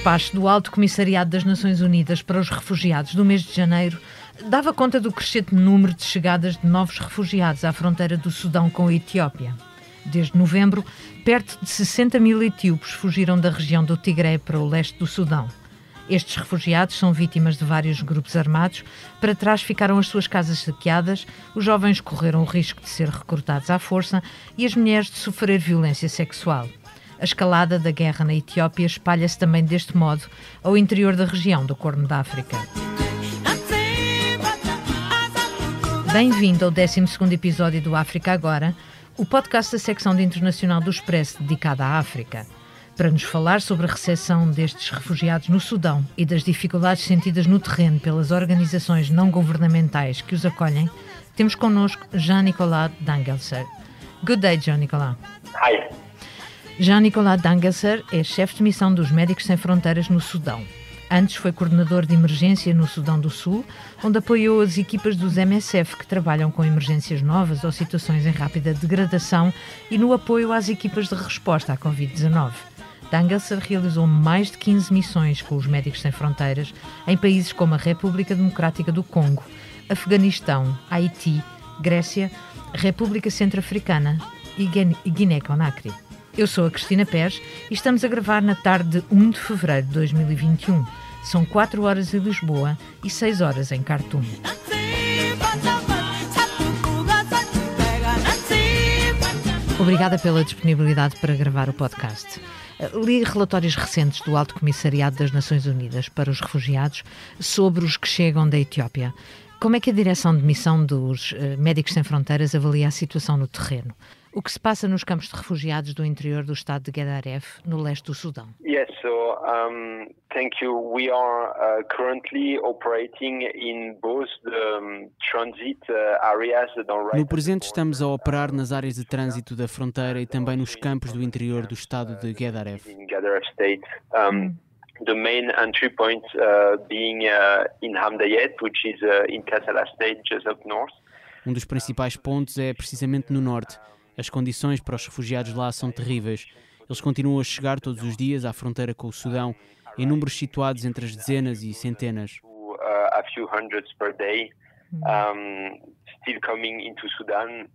despacho do Alto Comissariado das Nações Unidas para os Refugiados do mês de janeiro dava conta do crescente número de chegadas de novos refugiados à fronteira do Sudão com a Etiópia. Desde novembro, perto de 60 mil etíopes fugiram da região do Tigré para o leste do Sudão. Estes refugiados são vítimas de vários grupos armados. Para trás ficaram as suas casas saqueadas, os jovens correram o risco de ser recrutados à força e as mulheres de sofrer violência sexual. A escalada da guerra na Etiópia espalha-se também deste modo ao interior da região do Corno da África. Bem-vindo ao 12 episódio do África Agora, o podcast da secção de internacional do Expresso dedicada à África para nos falar sobre a recepção destes refugiados no Sudão e das dificuldades sentidas no terreno pelas organizações não governamentais que os acolhem, temos connosco Jean-Nicolas Dangelser. Good day, Jean-Nicolas. Hi. Jean-Nicolas Dangelser é chefe de missão dos Médicos Sem Fronteiras no Sudão. Antes foi coordenador de emergência no Sudão do Sul, onde apoiou as equipas dos MSF que trabalham com emergências novas ou situações em rápida degradação e no apoio às equipas de resposta à Covid-19. Dangelser realizou mais de 15 missões com os Médicos Sem Fronteiras em países como a República Democrática do Congo, Afeganistão, Haiti, Grécia, República Centro-Africana e Guiné-Conakry. Eu sou a Cristina Pérez e estamos a gravar na tarde de 1 de fevereiro de 2021. São 4 horas em Lisboa e 6 horas em Khartoum. Obrigada pela disponibilidade para gravar o podcast. Li relatórios recentes do Alto Comissariado das Nações Unidas para os Refugiados sobre os que chegam da Etiópia. Como é que a direção de missão dos eh, Médicos Sem Fronteiras avalia a situação no terreno? O que se passa nos campos de refugiados do interior do estado de Gedaref, no leste do Sudão? Yes, so um, thank you. We are uh, currently operating in both the um, transit uh, areas No presente estamos a operar nas áreas de trânsito da fronteira e também nos campos do interior do estado de Gedaref. In Gedaref state. Um, the main entry point uh, being uh, in Hamdayet, which is uh, in Kassala state just up north. Um dos principais pontos é precisamente no norte as condições para os refugiados lá são terríveis. Eles continuam a chegar todos os dias à fronteira com o Sudão, em números situados entre as dezenas e centenas. A few hundreds per day, um, still coming into Sudan,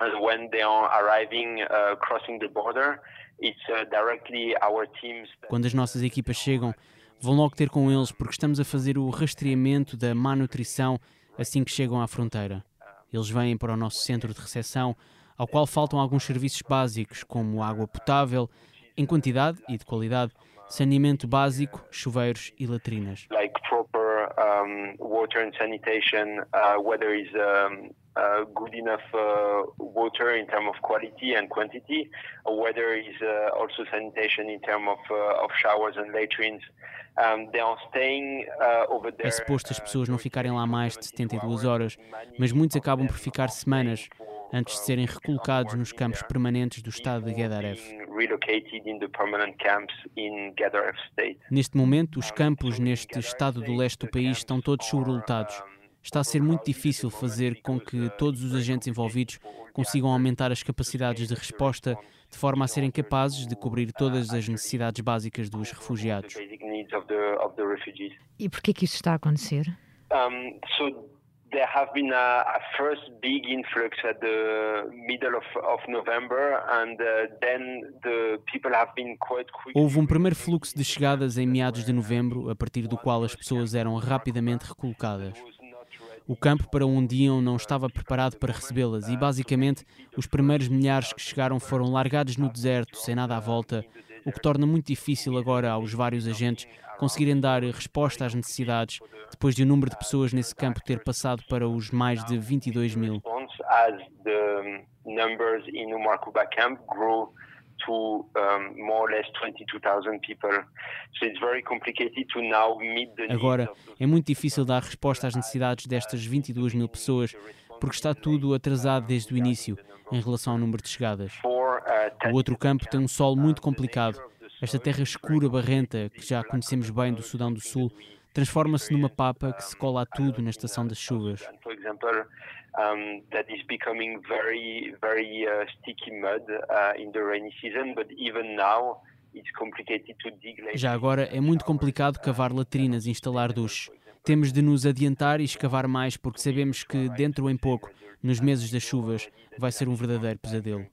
and when they are arriving, uh, crossing the border, it's uh, directly our teams. Quando as nossas equipas chegam, vão logo ter com eles porque estamos a fazer o rastreamento da má nutrição assim que chegam à fronteira. Eles vêm para o nosso centro de recepção ao qual faltam alguns serviços básicos, como água potável, em quantidade e de qualidade, saneamento básico, chuveiros e latrinas. Like proper um, water and sanitation, uh, whether is um, uh, good enough uh, water in terms of quality and quantity, whether is uh, also sanitation in terms of, uh, of showers and latrines. Um, uh, é suposto as pessoas não ficarem lá mais de 72 horas, mas muitos acabam por ficar semanas antes de serem recolocados nos campos permanentes do estado de Gedaref. Neste momento, os campos neste estado do leste do país estão todos sobrelotados. Está a ser muito difícil fazer com que todos os agentes envolvidos consigam aumentar as capacidades de resposta de forma a serem capazes de cobrir todas as necessidades básicas dos refugiados. E por que que isso está a acontecer? Um, so there have been a, a, first big influx at the middle of, of November and uh, then the people have been quite quick. Houve um primeiro fluxo de chegadas em meados de novembro, a partir do qual as pessoas eram rapidamente recolocadas. O campo para onde iam não estava preparado para recebê-las e, basicamente, os primeiros milhares que chegaram foram largados no deserto, sem nada à volta, o que torna muito difícil agora aos vários agentes conseguirem dar resposta às necessidades depois de o número de pessoas nesse campo ter passado para os mais de 22 mil. Agora, é muito difícil dar resposta às necessidades destas 22 mil pessoas, porque está tudo atrasado desde o início em relação ao número de chegadas. O outro campo tem um solo muito complicado. Esta terra escura, barrenta, que já conhecemos bem do Sudão do Sul, transforma-se numa papa que se cola a tudo na estação das chuvas. Uh, uh, Já agora é muito complicado cavar latrinas e instalar duches. Temos de nos adiantar e escavar mais porque sabemos que dentro em pouco, nos meses das chuvas, vai ser um verdadeiro pesadelo.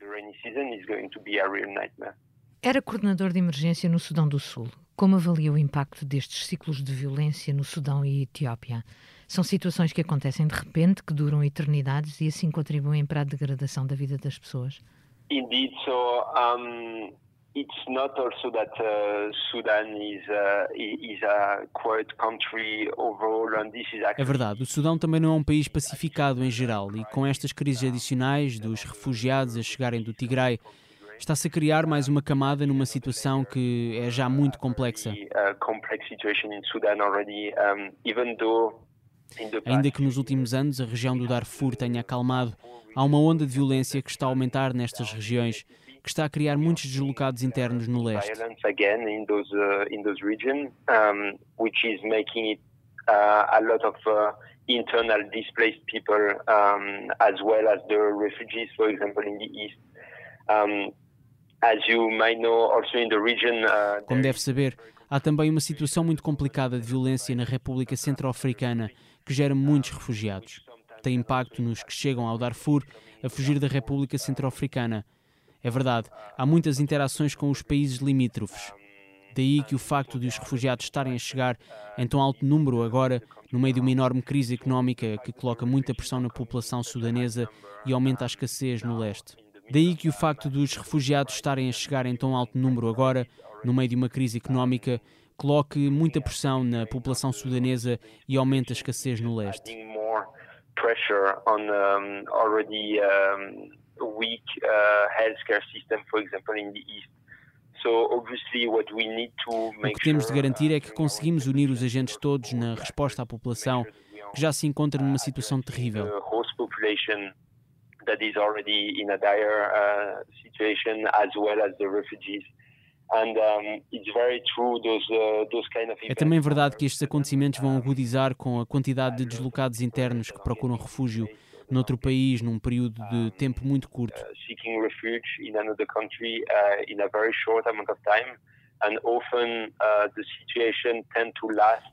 Era coordenador de emergência no Sudão do Sul. Como avalia o impacto destes ciclos de violência no Sudão e Etiópia? São situações que acontecem de repente, que duram eternidades e assim contribuem para a degradação da vida das pessoas? Indeed, so um, it's not also that uh, Sudan is, uh, is a quiet country overall, and this is actually... É verdade, o Sudão também não é um país pacificado em geral e com estas crises adicionais dos refugiados a chegarem do Tigray, está-se a criar mais uma camada numa situação que é já muito complexa. Ainda que nos últimos anos a região do Darfur tenha acalmado, há uma onda de violência que está a aumentar nestas regiões, que está a criar muitos deslocados internos no leste. internal displaced people um, as well as the refugees, for example, in the east. Um, Uh, Como deve saber, há também uma situação muito complicada de violência na República Centro-Africana que gera muitos refugiados. Tem impacto nos que chegam ao Darfur a fugir da República Centro-Africana. É verdade, há muitas interações com os países limítrofes. Daí que o facto de os refugiados estarem a chegar em tão alto número agora, no meio de uma enorme crise económica que coloca muita pressão na população sudanesa e aumenta a escassez no leste. Daí que o facto dos refugiados estarem a chegar em tão alto número agora, no meio de uma crise económica, coloque muita pressão na população sudanesa e aumente a escassez no leste. Pressure on um, already um, weak uh, healthcare system, for example, in the east. O que temos de garantir é que conseguimos unir os agentes todos na resposta à população que já se encontra numa situação terrível that is already in a dire uh, situation, as well as the refugees. And, it's very true, those, uh, those kind of é também verdade que estes acontecimentos vão agudizar com a quantidade de deslocados internos que procuram refúgio noutro país num período de tempo muito curto. Uh, uh,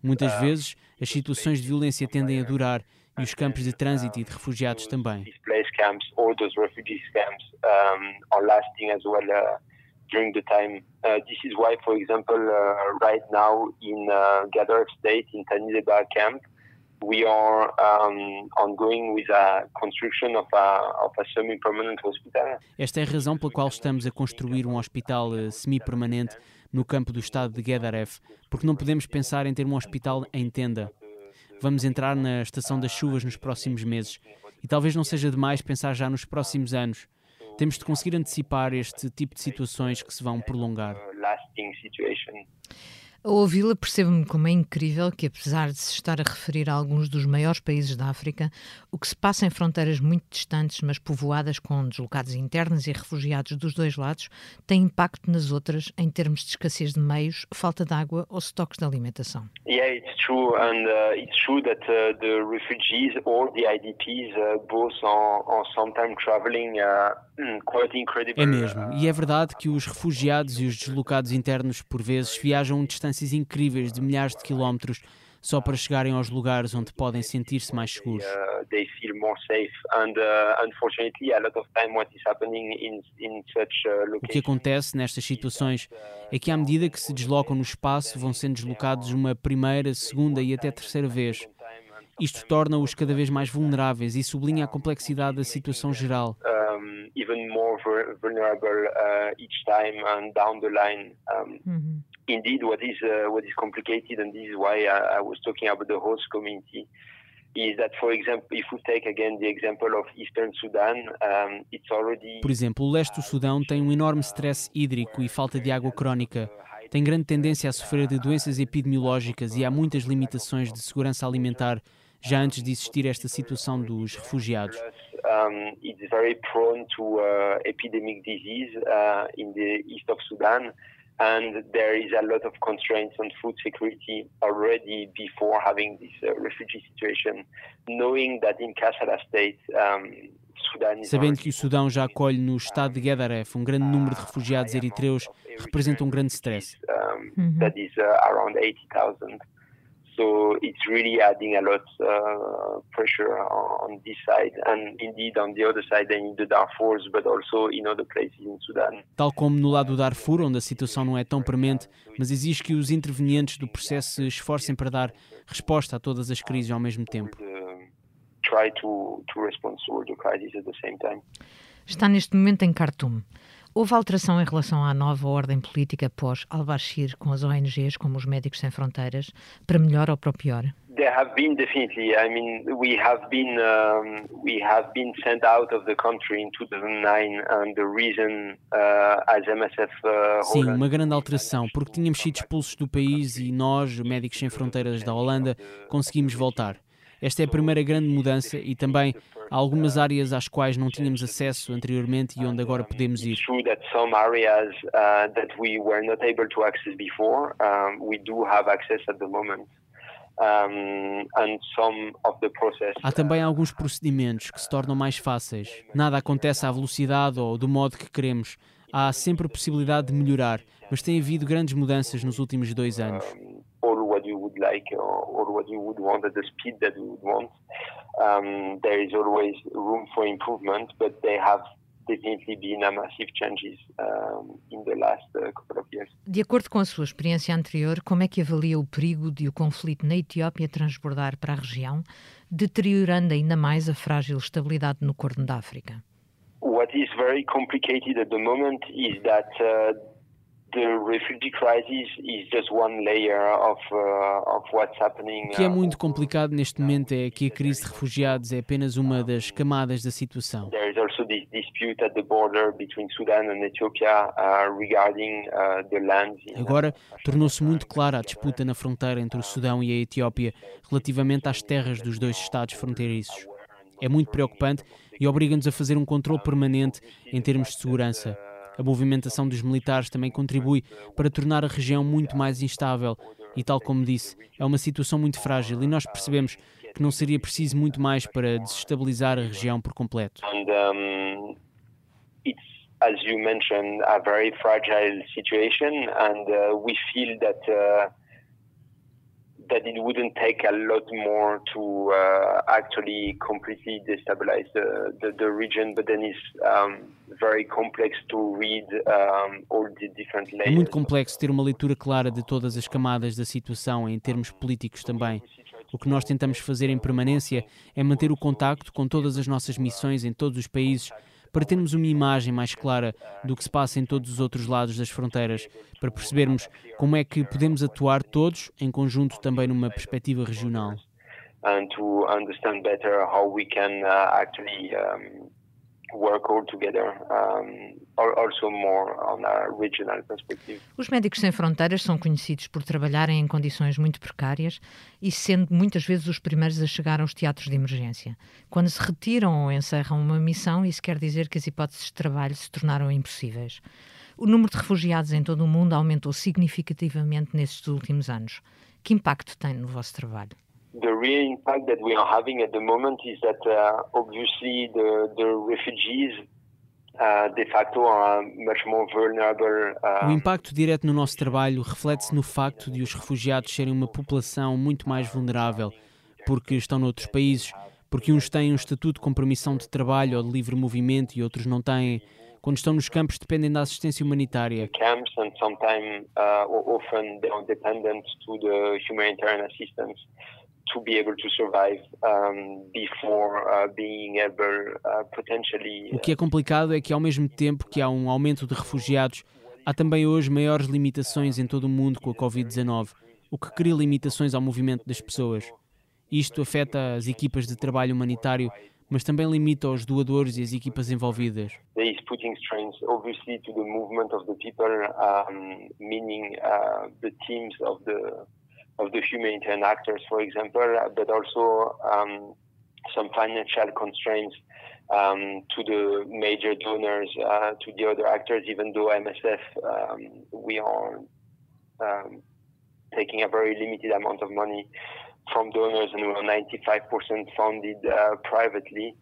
Muitas vezes as situações de violência tendem a durar e os campos de trânsito e de refugiados também. During the time. Uh, this is why, for example, uh, right now in uh, Gadaref State, in Tanizeba camp, we are um, ongoing with a construction of a, of a semi-permanent hospital. Esta é a razão pela qual estamos a construir um hospital uh, semi-permanente no campo do estado de Gedaref, porque não podemos pensar em ter um hospital em tenda. Vamos entrar na estação das chuvas nos próximos meses e talvez não seja demais pensar já nos próximos anos. Temos de conseguir antecipar este tipo de situações que se vão prolongar. A ouvi-la percebo-me como é incrível que, apesar de se estar a referir a alguns dos maiores países da África, o que se passa em fronteiras muito distantes, mas povoadas com deslocados internos e refugiados dos dois lados, tem impacto nas outras em termos de escassez de meios, falta de água ou estoques de alimentação. Yeah, it's true, and uh, it's true that uh, the refugees or the IDPs uh, both are, are sometimes traveling uh, quite incredible. É mesmo, e é verdade que os refugiados e os deslocados internos por vezes viajam distâncias distâncias incríveis de milhares de quilómetros só para chegarem aos lugares onde podem sentir-se mais seguros. O que acontece nestas situações é que à medida que se deslocam no espaço vão sendo deslocados uma primeira, segunda e até terceira vez. Isto torna-os cada vez mais vulneráveis e sublinha a complexidade da situação geral. even more vulnerable uh, each time and down the line. Um, mm-hmm. Indeed, what is uh, what is complicated, and this is why I, I, was talking about the host community, is that, for example, if we take again the example of Eastern Sudan, um, it's already. Por exemplo, o leste do Sudão tem um enorme stress hídrico e falta de água crónica. Tem grande tendência a sofrer de doenças epidemiológicas e há muitas limitações de segurança alimentar já antes de existir esta situação dos refugiados. Um, it's very prone to uh, epidemic disease uh, in the east of Sudan, and there is a lot of constraints on food security already before having this uh, refugee situation. Knowing that in Kasala state, um, sabendo que o Sudão já acolhe no estado de Guedaref um grande número de refugiados eritreus, representa um grande stress. Uhum. So it's really adding a lot uh, pressure on this side, and indeed on the other side, in the Darfurs, but also in other places in Sudan. Tal como no lado do Darfur, onde a situação não é tão premente, mas exige que os intervenientes do processo se esforcem para dar resposta a todas as crises ao mesmo tempo. Try to, to respond to all the crises at the same time. Está neste momento em Khartoum. Houve alteração em relação à nova ordem política pós al-Bashir com as ONGs como os Médicos Sem Fronteiras, para melhor ou para pior? There have been definitely. I mean, we have been um, we have been sent out of the country in 2009, and the reason uh, as MSF. Uh, Sim, uma grande alteração, porque tínhamos sido expulsos do país e nós, Médicos Sem Fronteiras da Holanda, conseguimos voltar. Esta é a primeira grande mudança e também há algumas áreas às quais não tínhamos acesso anteriormente e onde agora podemos ir. Há também alguns procedimentos que se tornam mais fáceis. Nada acontece à velocidade ou do modo que queremos. Há sempre a possibilidade de melhorar, mas tem havido grandes mudanças nos últimos dois anos would like or, or what you would want at the speed that you would want. Um, there is always room for improvement, but they have definitely been a massive changes in the last uh, couple of years. De acordo com a sua experiência anterior, como é que avalia o perigo de o conflito na Etiópia transbordar para a região, deteriorando ainda mais a frágil estabilidade no Corno da África? What is very complicated at the moment is that uh, o que é muito complicado neste momento é que a crise de refugiados é apenas uma das camadas da situação. Agora tornou-se muito clara a disputa na fronteira entre o Sudão e a Etiópia relativamente às terras dos dois estados fronteiriços. É muito preocupante e obriga-nos a fazer um controle permanente em termos de segurança. A movimentação dos militares também contribui para tornar a região muito mais instável e, tal como disse, é uma situação muito frágil e nós percebemos que não seria preciso muito mais para desestabilizar a região por completo. And, um, as you mentioned, a very fragile situation and uh, we feel that uh, that it wouldn't take a lot more to uh, actually completely destabilize the, the, the, region, but then it's um, very complex to read um, all the different layers. É muito complexo ter uma leitura clara de todas as camadas da situação em termos políticos também. O que nós tentamos fazer em permanência é manter o contacto com todas as nossas missões em todos os países para termos uma imagem mais clara do que se passa em todos os outros lados das fronteiras, para percebermos como é que podemos atuar todos em conjunto também numa perspectiva regional. And to understand better how we can uh, actually um, Os Médicos Sem Fronteiras são conhecidos por trabalharem em condições muito precárias e sendo muitas vezes os primeiros a chegar aos teatros de emergência. Quando se retiram ou encerram uma missão, isso quer dizer que as hipóteses de trabalho se tornaram impossíveis. O número de refugiados em todo o mundo aumentou significativamente nestes últimos anos. Que impacto tem no vosso trabalho? The real impact that we are having at the moment is that uh, obviously the, the refugees uh, de facto are much more vulnerable. Uh, o impacto direto no nosso trabalho reflete-se no facto de os refugiados serem uma população muito mais vulnerável, porque estão noutros países, porque uns têm um estatuto com permissão de trabalho ou de livre movimento e outros não têm. Quando estão nos campos dependem da assistência humanitária. Camps and sometimes uh, often they are dependent to the humanitarian assistance to be able to survive um, before uh, being able uh, potentially. O que é complicado é que ao mesmo tempo que há um aumento de refugiados, há também hoje maiores limitações em todo o mundo com a Covid-19, o que cria limitações ao movimento das pessoas. Isto afeta as equipas de trabalho humanitário, mas também limita os doadores e as equipas envolvidas. Is putting strains obviously to the movement of the people, um, meaning uh, the teams of the of the humanitarian actors, for example, but also um, some financial constraints um, to the major donors, uh, to the other actors, even though MSF, um, we are um, taking a very limited amount of money from donors and we are 95% funded uh, privately.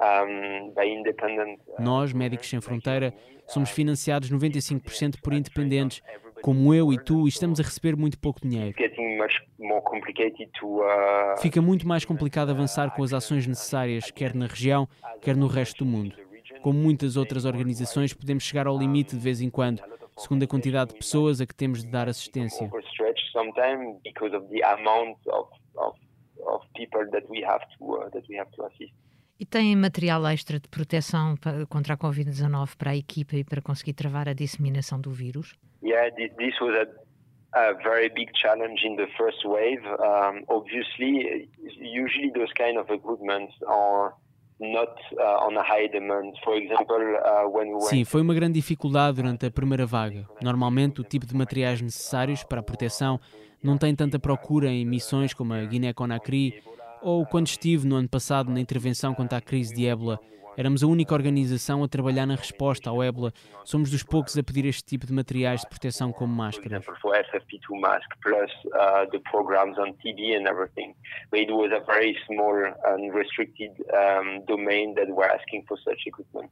Um by independent nós, Médicos Sem Fronteira, somos financiados 95% por independentes, como eu e tu, estamos a receber muito pouco dinheiro. Fica muito mais complicado avançar com as ações necessárias, quer na região, quer no resto do mundo. Como muitas outras organizações, podemos chegar ao limite de vez em quando, segundo a quantidade de pessoas a que temos de dar assistência. E tem material extra de proteção contra a Covid-19 para a equipa e para conseguir travar a disseminação do vírus? Yeah, this was a, a very big challenge in the first wave. Um, obviously, usually those kind of equipment are uh, uh, Sim, foi uma grande dificuldade durante a primeira vaga. Normalmente, o tipo de materiais necessários para a proteção não tem tanta procura em missões como a Guiné-Conakry ou quando estive no ano passado na intervenção contra a crise de ébola Éramos a única organização a trabalhar na resposta ao ébola. Somos dos poucos a pedir este tipo de materiais de proteção como máscaras. FFP2 mask plus uh, the programs on TB and everything. But it was a very small and restricted domain that were asking for such equipment.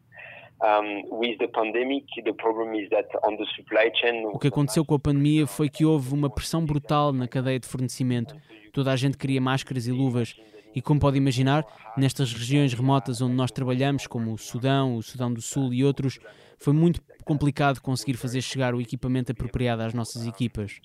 O que aconteceu com a pandemia foi que houve uma pressão brutal na cadeia de fornecimento. Toda a gente queria máscaras e luvas. E como pode imaginar, nestas regiões remotas onde nós trabalhamos, como o Sudão, o Sudão do Sul e outros, foi muito complicado conseguir fazer chegar o equipamento apropriado às nossas equipas.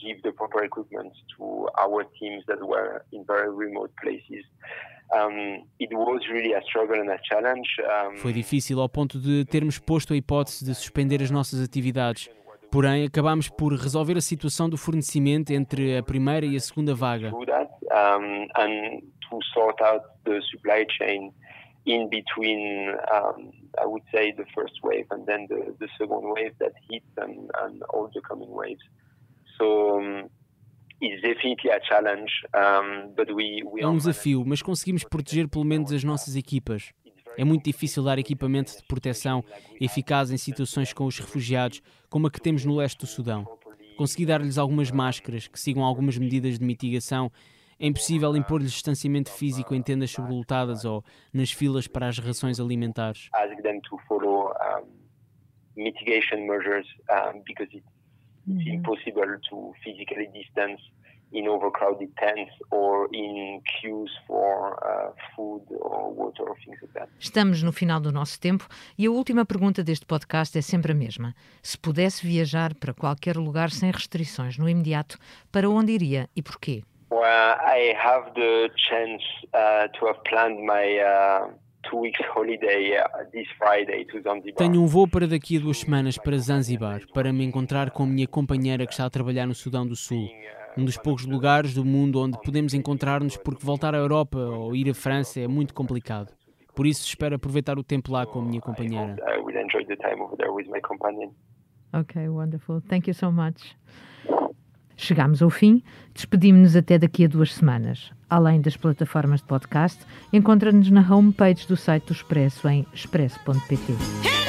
Foi difícil ao ponto de termos posto a hipótese de suspender as nossas atividades. Porém, acabámos por resolver a situação do fornecimento entre a primeira e a segunda vaga to sort out the supply chain in between, um, I would say, the first wave and then the, the second wave that hit and, and all the coming waves. So um, it's definitely a challenge, um, but we, we é um desafio, mas conseguimos proteger pelo menos as nossas equipas. É muito difícil dar equipamento de proteção eficaz em situações com os refugiados, como a que temos no leste do Sudão. Consegui dar-lhes algumas máscaras que sigam algumas medidas de mitigação é impossível impor-lhes distanciamento físico em tendas sobrelotadas ou nas filas para as rações alimentares. Ask them to follow mitigation measures um, because it's impossible to physically distance in overcrowded tents or in queues for uh, food or water or things like that. Estamos no final do nosso tempo e a última pergunta deste podcast é sempre a mesma. Se pudesse viajar para qualquer lugar sem restrições no imediato, para onde iria e porquê? where I have the chance uh, to have planned my uh, two weeks holiday uh, this Friday to Zanzibar. Tenho um voo para daqui a duas semanas para Zanzibar para me encontrar com a minha companheira que está a trabalhar no Sudão do Sul. Um dos poucos lugares do mundo onde podemos encontrar-nos porque voltar à Europa ou ir à França é muito complicado. Por isso espero aproveitar o tempo lá com a minha companheira. Okay, wonderful. Thank you so much. Chegámos ao fim, despedimos-nos até daqui a duas semanas. Além das plataformas de podcast, encontra-nos na homepage do site do Expresso em expresso.pt.